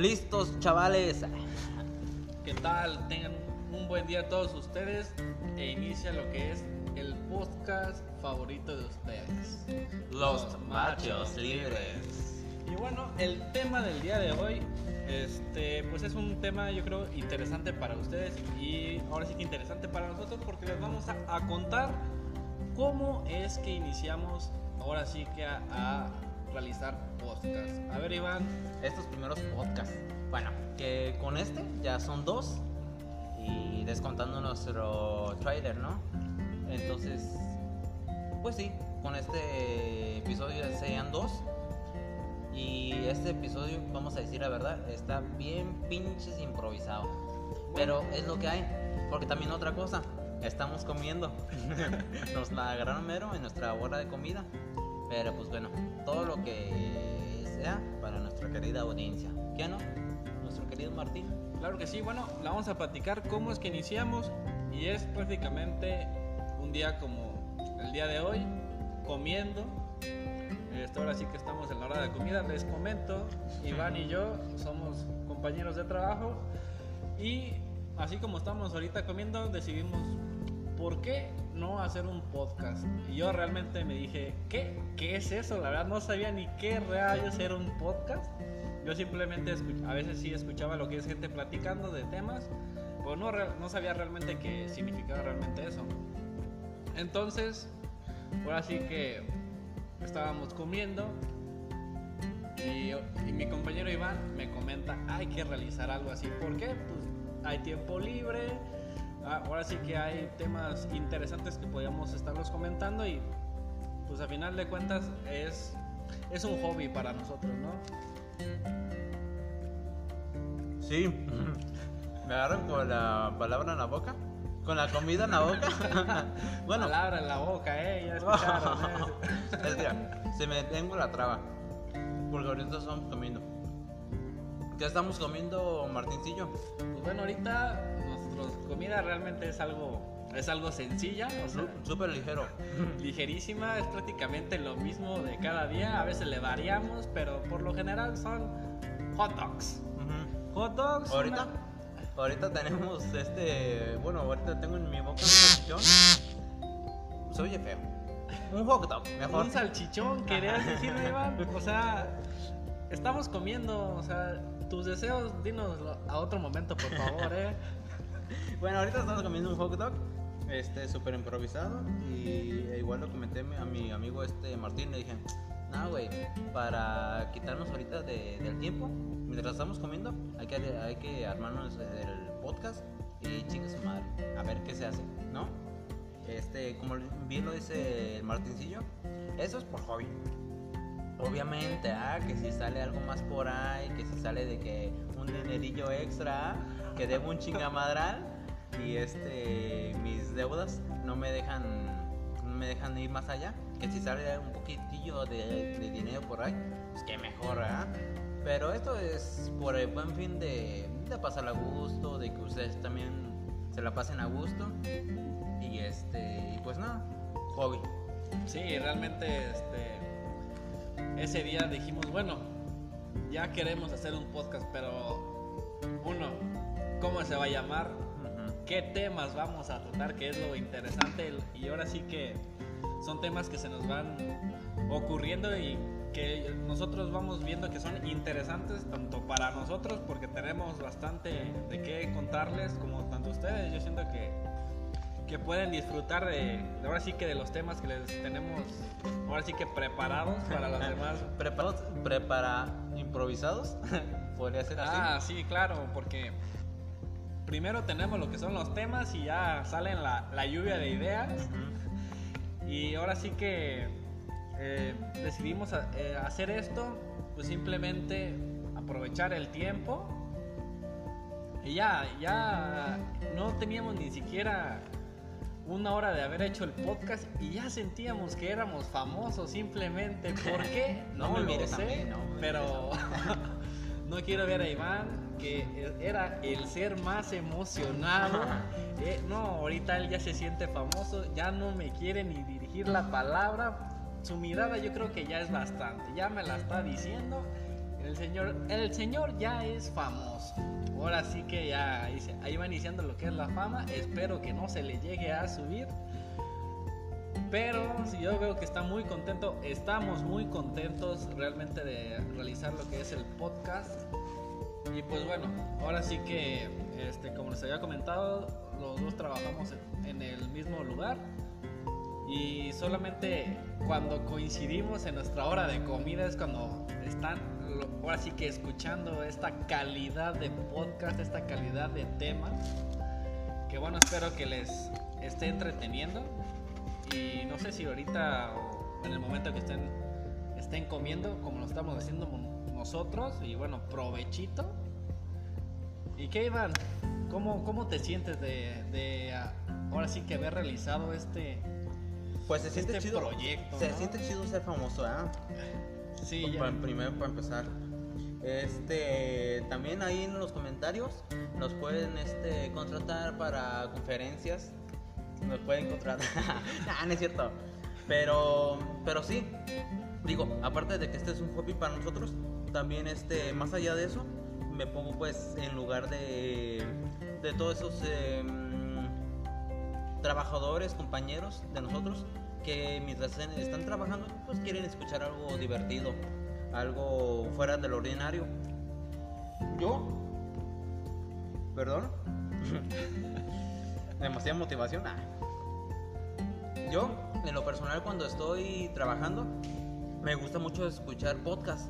Listos, chavales. ¿Qué tal? Tengan un buen día todos ustedes e inicia lo que es el podcast favorito de ustedes. Los machos libres. Y bueno, el tema del día de hoy, este, pues es un tema yo creo interesante para ustedes y ahora sí que interesante para nosotros porque les vamos a, contar cómo es que iniciamos ahora sí que a realizar podcast. A ver, Iván. Estos primeros podcasts. Bueno, que con este ya son dos. Y descontando nuestro trailer, ¿no? Entonces, pues sí, con este episodio ya serían dos. Y este episodio, vamos a decir la verdad, está bien pinches improvisado. Pero es lo que hay. Porque también otra cosa, estamos comiendo. Nos la agarraron mero en nuestra hora de comida. Pero pues bueno, todo lo que sea para nuestra querida audiencia. ¿Qué no? Nuestro querido Martín. Claro que sí, bueno, la vamos a platicar cómo es que iniciamos y es prácticamente un día como el día de hoy, comiendo. Esto ahora sí que estamos en la hora de comida, les comento, Iván y yo somos compañeros de trabajo y así como estamos ahorita comiendo, decidimos ¿por qué no hacer un podcast? Y yo realmente me dije, ¿qué? ¿Qué es eso? La verdad no sabía ni qué rayos era un podcast. Yo simplemente a veces sí escuchaba lo que es gente platicando de temas, pero no, no sabía realmente qué significaba realmente eso. Entonces, ahora sí que estábamos comiendo y, y, mi compañero Iván me comenta, hay que realizar algo así. ¿Por qué? Pues hay tiempo libre, ahora sí que hay temas interesantes que podríamos estarlos comentando y pues a final de cuentas es, es un hobby para nosotros, ¿no? Sí, me agarran con la palabra en la boca. Con la comida en la boca. bueno. Palabra en la boca, eh. Ya escucharon, eh. es se me tengo la traba. Porque ahorita estamos comiendo. ¿Qué estamos comiendo, Martincillo? Pues bueno, ahorita comida realmente es algo es algo sencilla, súper ligero, ligerísima, es prácticamente lo mismo de cada día, a veces le variamos, pero por lo general son hot dogs. Hot dogs. Ahorita, ahorita tenemos este, bueno, ahorita tengo en mi boca un salchichón. Se oye feo. Un hot dog, mejor. Un salchichón, querías decir, Iván. O sea, estamos comiendo, o sea, tus deseos, dinos a otro momento, por favor, eh. Bueno, ahorita estamos comiendo un hot dog, este, súper improvisado. Y igual lo comenté a mi amigo este Martín, le dije, no, güey, para quitarnos ahorita del tiempo, mientras estamos comiendo, hay que, hay que armarnos el podcast y chinga su madre, a ver qué se hace, ¿no? Este, como bien lo dice el Martincillo, eso es por hobby. Obviamente, ah, que si sale algo más por ahí, que si sale de que un dinerillo extra, que debo un chingamadral y este mis deudas no me dejan no me dejan ir más allá que si sale un poquitillo de, dinero por ahí pues que mejor pero esto es por el buen fin de, de pasar a gusto de que ustedes también se la pasen a gusto y este pues nada hobby. Sí realmente este ese día dijimos bueno ya queremos hacer un podcast pero uno cómo se va a llamar, qué temas vamos a tratar, que es lo interesante. Y ahora sí que son temas que se nos van ocurriendo y que nosotros vamos viendo que son interesantes tanto para nosotros porque tenemos bastante de qué contarles como tanto ustedes. Yo siento que, que pueden disfrutar de, ahora sí que de los temas que les tenemos ahora sí que preparados para los demás. ¿Preparados? ¿Prepara improvisados? Podría ser así. Ah, sí, claro, porque primero tenemos lo que son los temas y ya salen la, la lluvia de ideas. Y ahora sí que eh, decidimos eh, hacer esto, pues simplemente aprovechar el tiempo. Y ya, ya no teníamos ni siquiera una hora de haber hecho el podcast y ya sentíamos que éramos famosos simplemente. ¿Por qué? No, me lo sé, pero no quiero ver a Iván que era el ser más emocionado. Eh, no, ahorita él ya se siente famoso, ya no me quiere ni dirigir la palabra. Su mirada yo creo que ya es bastante, ya me la está diciendo. El señor, el señor ya es famoso. Ahora sí que ya ahí va iniciando lo que es la fama. Espero que no se le llegue a subir. Pero si yo veo que está muy contento, estamos muy contentos realmente de realizar lo que es el podcast. Y pues bueno, ahora sí que, este, como les había comentado, los dos trabajamos en el mismo lugar. Y solamente cuando coincidimos en nuestra hora de comida es cuando están ahora sí que escuchando esta calidad de podcast, esta calidad de tema. Que bueno, espero que les esté entreteniendo. Y no sé si ahorita o en el momento que estén, estén comiendo, como lo estamos haciendo nosotros, y bueno, provechito. ¿Y qué, Iván? ¿Cómo, cómo te sientes de, de ahora sí que haber realizado este, pues se siente este chido. proyecto? Se ¿no? siente chido ser famoso, ¿eh? Sí, Pa- ya. pa- primero para empezar. Este, también ahí en los comentarios nos pueden este, contratar para conferencias. Nos pueden contratar. nah, no es cierto. Pero, pero sí. Digo, aparte de que este es un hobby para nosotros, también este, más allá de eso, me pongo pues en lugar de, de todos esos em, trabajadores, compañeros de nosotros que mientras están trabajando, pues quieren escuchar algo divertido, algo fuera del ordinario. Yo, perdón, demasiada motivación. ah. Yo, en lo personal, cuando estoy trabajando, me gusta mucho escuchar podcast,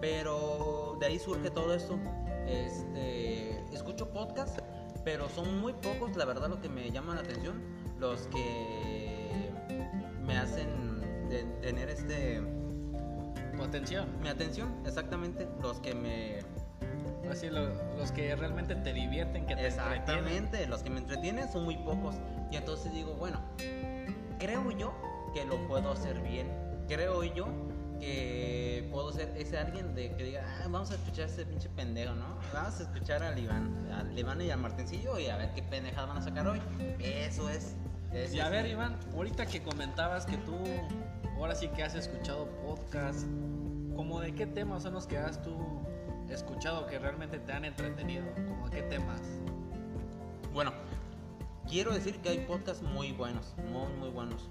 pero de ahí surge todo esto. Este, escucho podcast, pero son muy pocos, la verdad, lo que me llama la atención, los que me hacen de- tener este Potencial. mi atención, exactamente, los que me Así lo- los que realmente te divierten, que te exactamente, los que me entretienen son muy pocos y entonces digo, bueno, creo yo que lo puedo hacer bien, creo yo que puedo ser ese alguien de que diga, "Ah, vamos a escuchar a ese pinche pendejo, ¿no? Vamos a escuchar al Iván, al Iván y al Martincillo y a ver qué pendejadas van a sacar hoy. Eso es. eso Y a es. ver, Iván, ahorita que comentabas que tú ahora sí que has escuchado podcast, ¿como de qué temas son los que has tú escuchado que realmente te han entretenido? ¿Como de qué temas? Bueno, quiero decir que hay podcasts muy buenos, muy, muy buenos.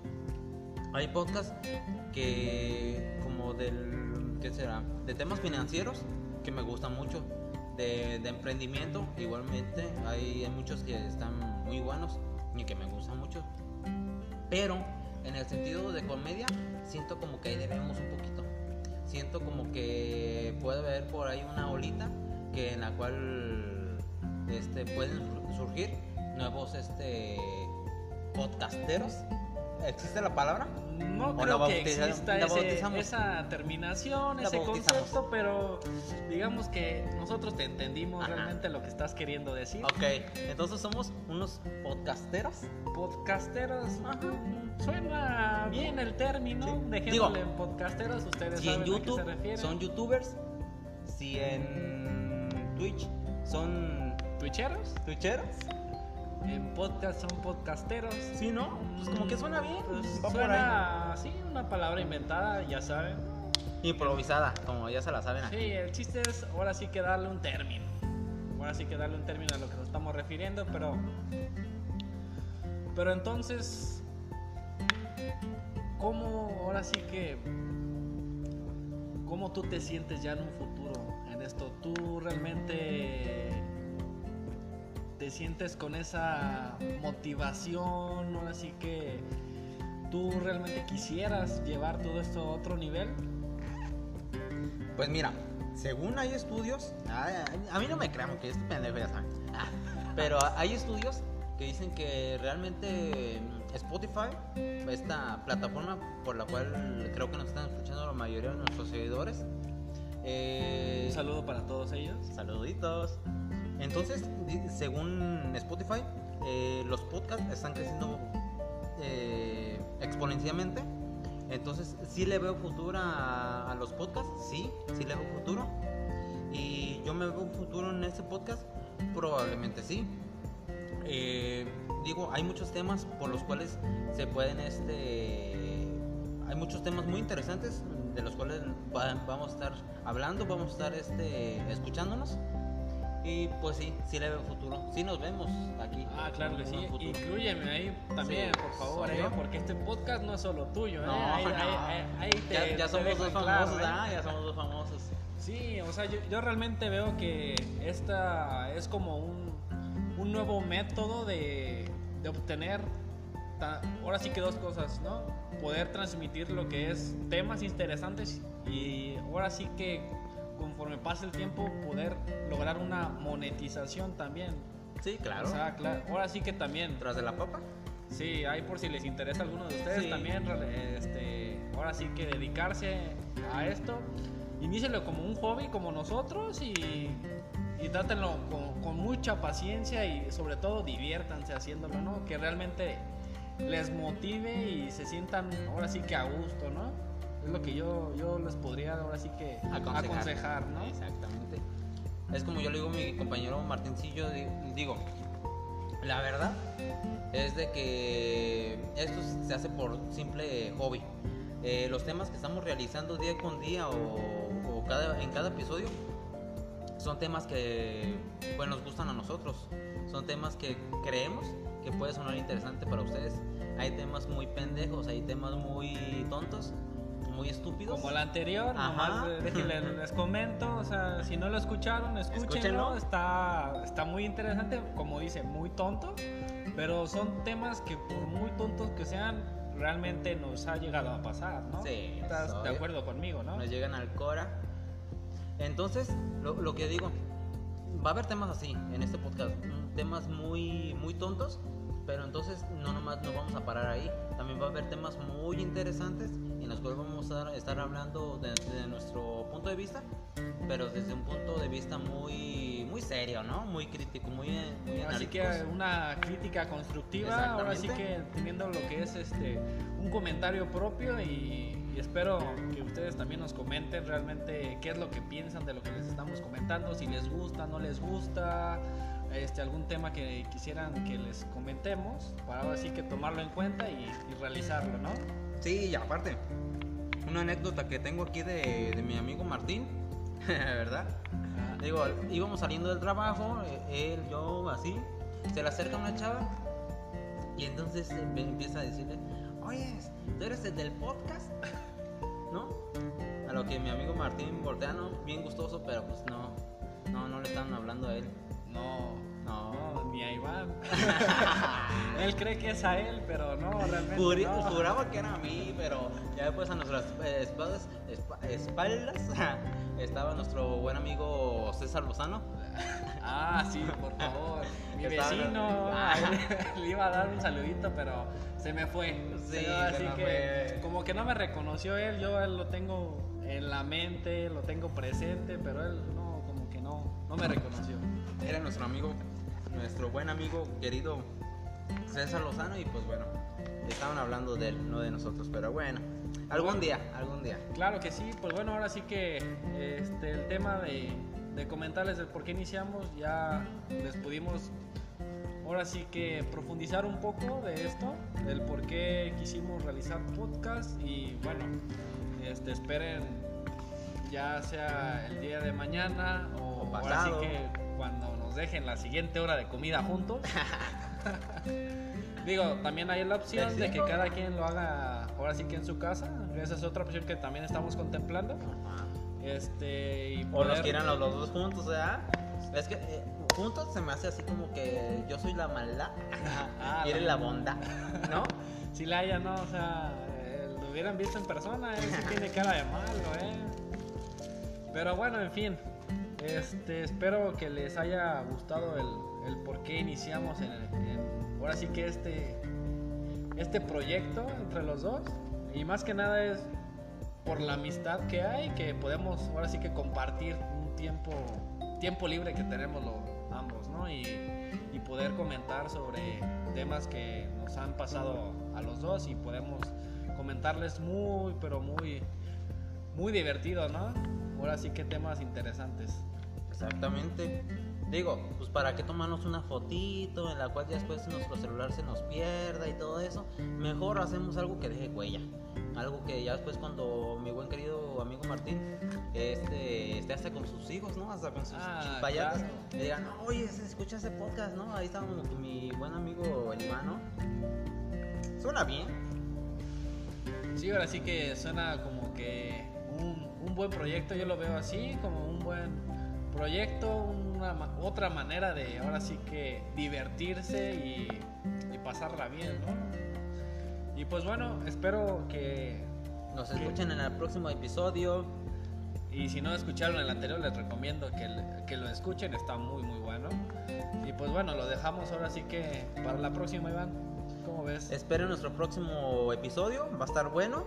Hay podcasts que, como del, ¿qué será? De temas financieros, que me gustan mucho. De, de emprendimiento, igualmente, hay, hay muchos que están muy buenos y que me gustan mucho. Pero, en el sentido de comedia, siento como que ahí debemos un poquito. Siento como que puede haber por ahí una olita que en la cual este, pueden sur- surgir nuevos este, podcasteros. ¿Existe la palabra? No O creo que exista ese- esa terminación, ese concepto, pero digamos que nosotros te entendimos Ajá. realmente lo que estás queriendo decir. Ok, entonces somos unos podcasteros. Podcasteros, mm, suena bien el término, Sí. Digo, en podcasteros, ustedes Si en saben a qué YouTube se refiere. son youtubers, si en Twitch son ¿Twitcheros? twitcheros, En podcast son podcasteros. ¿sí, no? Pues como que suena bien. Pues va por suena así, una palabra inventada, ya saben. ahí. Improvisada, como ya se la saben aquí. Sí, el chiste es ahora sí que darle un término. Ahora sí que darle un término a lo que nos estamos refiriendo, pero. Pero entonces. ¿Cómo ahora sí que. ¿Cómo tú te sientes ya en un futuro en esto? ¿Tú realmente te sientes con esa motivación? Ahora sí que. ¿Tú realmente quisieras llevar todo esto a otro nivel? Pues mira, según hay estudios, a mí no me crean que este pendejo ya saben, Ah, pero hay estudios que dicen que realmente Spotify, esta plataforma por la cual creo que nos están escuchando la mayoría de nuestros seguidores, eh, Un saludo para todos ellos. Saluditos. Entonces, según Spotify, eh, los podcasts están creciendo eh, exponencialmente. Entonces, sí le veo futuro a, los podcasts, sí, sí le veo futuro. Y yo me veo un futuro en este podcast, probablemente sí. Eh, digo, hay muchos temas por los cuales se pueden, este, hay muchos temas muy interesantes de los cuales va- vamos a estar hablando, vamos a estar este, escuchándonos. Y pues sí, sí le veo futuro. Sí nos vemos aquí. Ah, claro que sí. Inclúyeme ahí también, Sí, por favor, eh, porque este podcast no es solo tuyo. ¿eh? No, Ahí- no. ahí- ahí- te- ya, ya somos dos en claro, famosos, ¿eh? ¿ah? Ya somos dos famosos. Sí, o sea, yo, yo realmente veo que esta es como un, un nuevo método de, de obtener, ta- ahora sí que dos cosas, ¿no? Poder transmitir lo que es temas interesantes y ahora sí que conforme pase el tiempo poder lograr una monetización también. Sí, claro. O sea, claro, ahora sí que también. Tras de la papa. Sí, ahí por si les interesa a alguno de ustedes Sí. también, este, ahora sí que dedicarse a esto, inícielo como un hobby como nosotros y, y trátenlo con, con mucha paciencia y sobre todo diviértanse haciéndolo, ¿no? Que realmente les motive y se sientan ahora sí que a gusto, ¿no? Es lo que yo, yo les podría ahora sí que Aconsejar. aconsejar, ¿no? Exactamente. Es como yo le digo a mi compañero Martincillo, di- digo, la verdad es de que esto se hace por simple hobby. Eh, los temas que estamos realizando día con día o, o cada, en cada episodio son temas que pues, nos gustan a nosotros. Son temas que creemos que puede sonar interesante para ustedes. Hay temas muy pendejos, hay temas muy tontos, muy estúpidos. Como el anterior, Ajá. nomás eh, déjenle- les comento, o sea, si no lo escucharon, escúchenlo, Escúchenlo. está, está muy interesante, como dice, muy tonto, pero son temas que por muy tontos que sean, realmente nos ha llegado a pasar, ¿no? Sí, Estás de acuerdo conmigo, ¿no? nos llegan al Cora. Entonces, lo, lo que digo, va a haber temas así en este podcast, temas muy, muy tontos, pero entonces no nomás nos vamos a parar ahí, también va a haber temas muy interesantes los cuales vamos a estar hablando desde nuestro punto de vista, pero desde un punto de vista muy, muy serio, ¿no? Muy crítico, muy, muy Así que una crítica constructiva, ahora sí que teniendo lo que es este un comentario propio y, y espero que ustedes también nos comenten realmente qué es lo que piensan de lo que les estamos comentando, si les gusta, no les gusta, este algún tema que quisieran que les comentemos para ahora sí que tomarlo en cuenta y, y realizarlo, ¿no? Sí, y aparte, una anécdota que tengo aquí de, de mi amigo Martín, ¿verdad? Digo, íbamos saliendo del trabajo, eh, él, yo, así, se le acerca una chava y entonces empieza a decirle, oye, ¿tú eres el del podcast? ¿No? A lo que mi amigo Martín Bordeano, bien gustoso, pero pues no, no, no le estaban hablando a él. no, No. ni a Iván. él cree que es a él, pero no, realmente Juri- no. Juraba que era a mí, pero ya después a nuestras eh, espaldas, espa- espaldas estaba nuestro buen amigo César Lozano. Ah, sí, por favor. Mi Estaba- vecino Ah. le iba a dar un saludito, pero se me fue. Sí, así que fue. como que no me reconoció él, yo él lo tengo en la mente, lo tengo presente, pero él no, como que no, no me reconoció. Era nuestro amigo, nuestro buen amigo querido César Lozano y pues bueno, estaban hablando de él, no de nosotros, pero bueno, algún día, algún día. Claro que sí, pues bueno, ahora sí que este, el tema de, de comentarles el por qué iniciamos, ya les pudimos ahora sí que profundizar un poco de esto, del por qué quisimos realizar podcast y bueno, este, esperen ya sea el día de mañana o, O ahora pasado. sí que cuando nos dejen la siguiente hora de comida juntos. Digo, también hay la opción de que cada quien lo haga ahora sí que en su casa. Esa es otra opción que también estamos contemplando. Este, y O nos quieran los, los dos juntos, ¿verdad? Es que eh, juntos se me hace así como que yo soy la maldad Ah, y eres la- la bondad, ¿no? Si la haya, no, o sea, eh, lo hubieran visto en persona, él sí tiene cara de malo, ¿eh? Pero bueno, en fin, este, espero que les haya gustado el, el por qué iniciamos en, ahora sí que este, este proyecto entre los dos. Y más que nada es por la amistad que hay, que podemos ahora sí que compartir un tiempo, tiempo libre que tenemos los, ambos, ¿no? Y, y poder comentar sobre temas que nos han pasado a los dos y podemos comentarles muy, pero muy, muy divertido, ¿no? Ahora sí que temas interesantes. Exactamente. Digo, pues para qué tomarnos una fotito en la cual ya después nuestro celular se nos pierda y todo eso. Mejor hacemos algo que deje huella. Algo que ya después cuando mi buen querido amigo Martín este, esté hasta con sus hijos, ¿no? Hasta con sus Ah, payatas. claro. Le digan, oye, se escucha ese podcast, ¿no? Ahí está mi buen amigo el Iván, ¿no? Suena bien. Sí, ahora sí que suena como que un, un buen proyecto, yo lo veo así, como un buen proyecto, una otra manera de ahora sí que divertirse y, y pasarla bien, ¿no? Y pues bueno, espero que, Nos escuchen en el próximo episodio. y si no escucharon el anterior, les recomiendo que, que lo escuchen, está muy muy bueno. Y pues bueno, lo dejamos ahora sí que para la próxima, Iván. ¿Cómo ves? Esperen nuestro próximo episodio, va a estar bueno,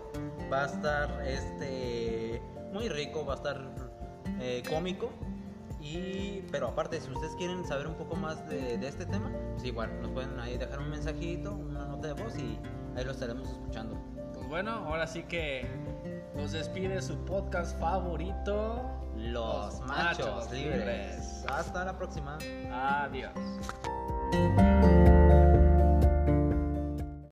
va a estar este muy rico, va a estar eh, cómico. Y, pero aparte, si ustedes quieren saber un poco más de, de este tema, pues igual nos pueden ahí dejar un mensajito, una nota de voz y ahí lo estaremos escuchando. Pues bueno, ahora sí que nos despide su podcast favorito. Los machos, libres. Hasta la próxima. Adiós.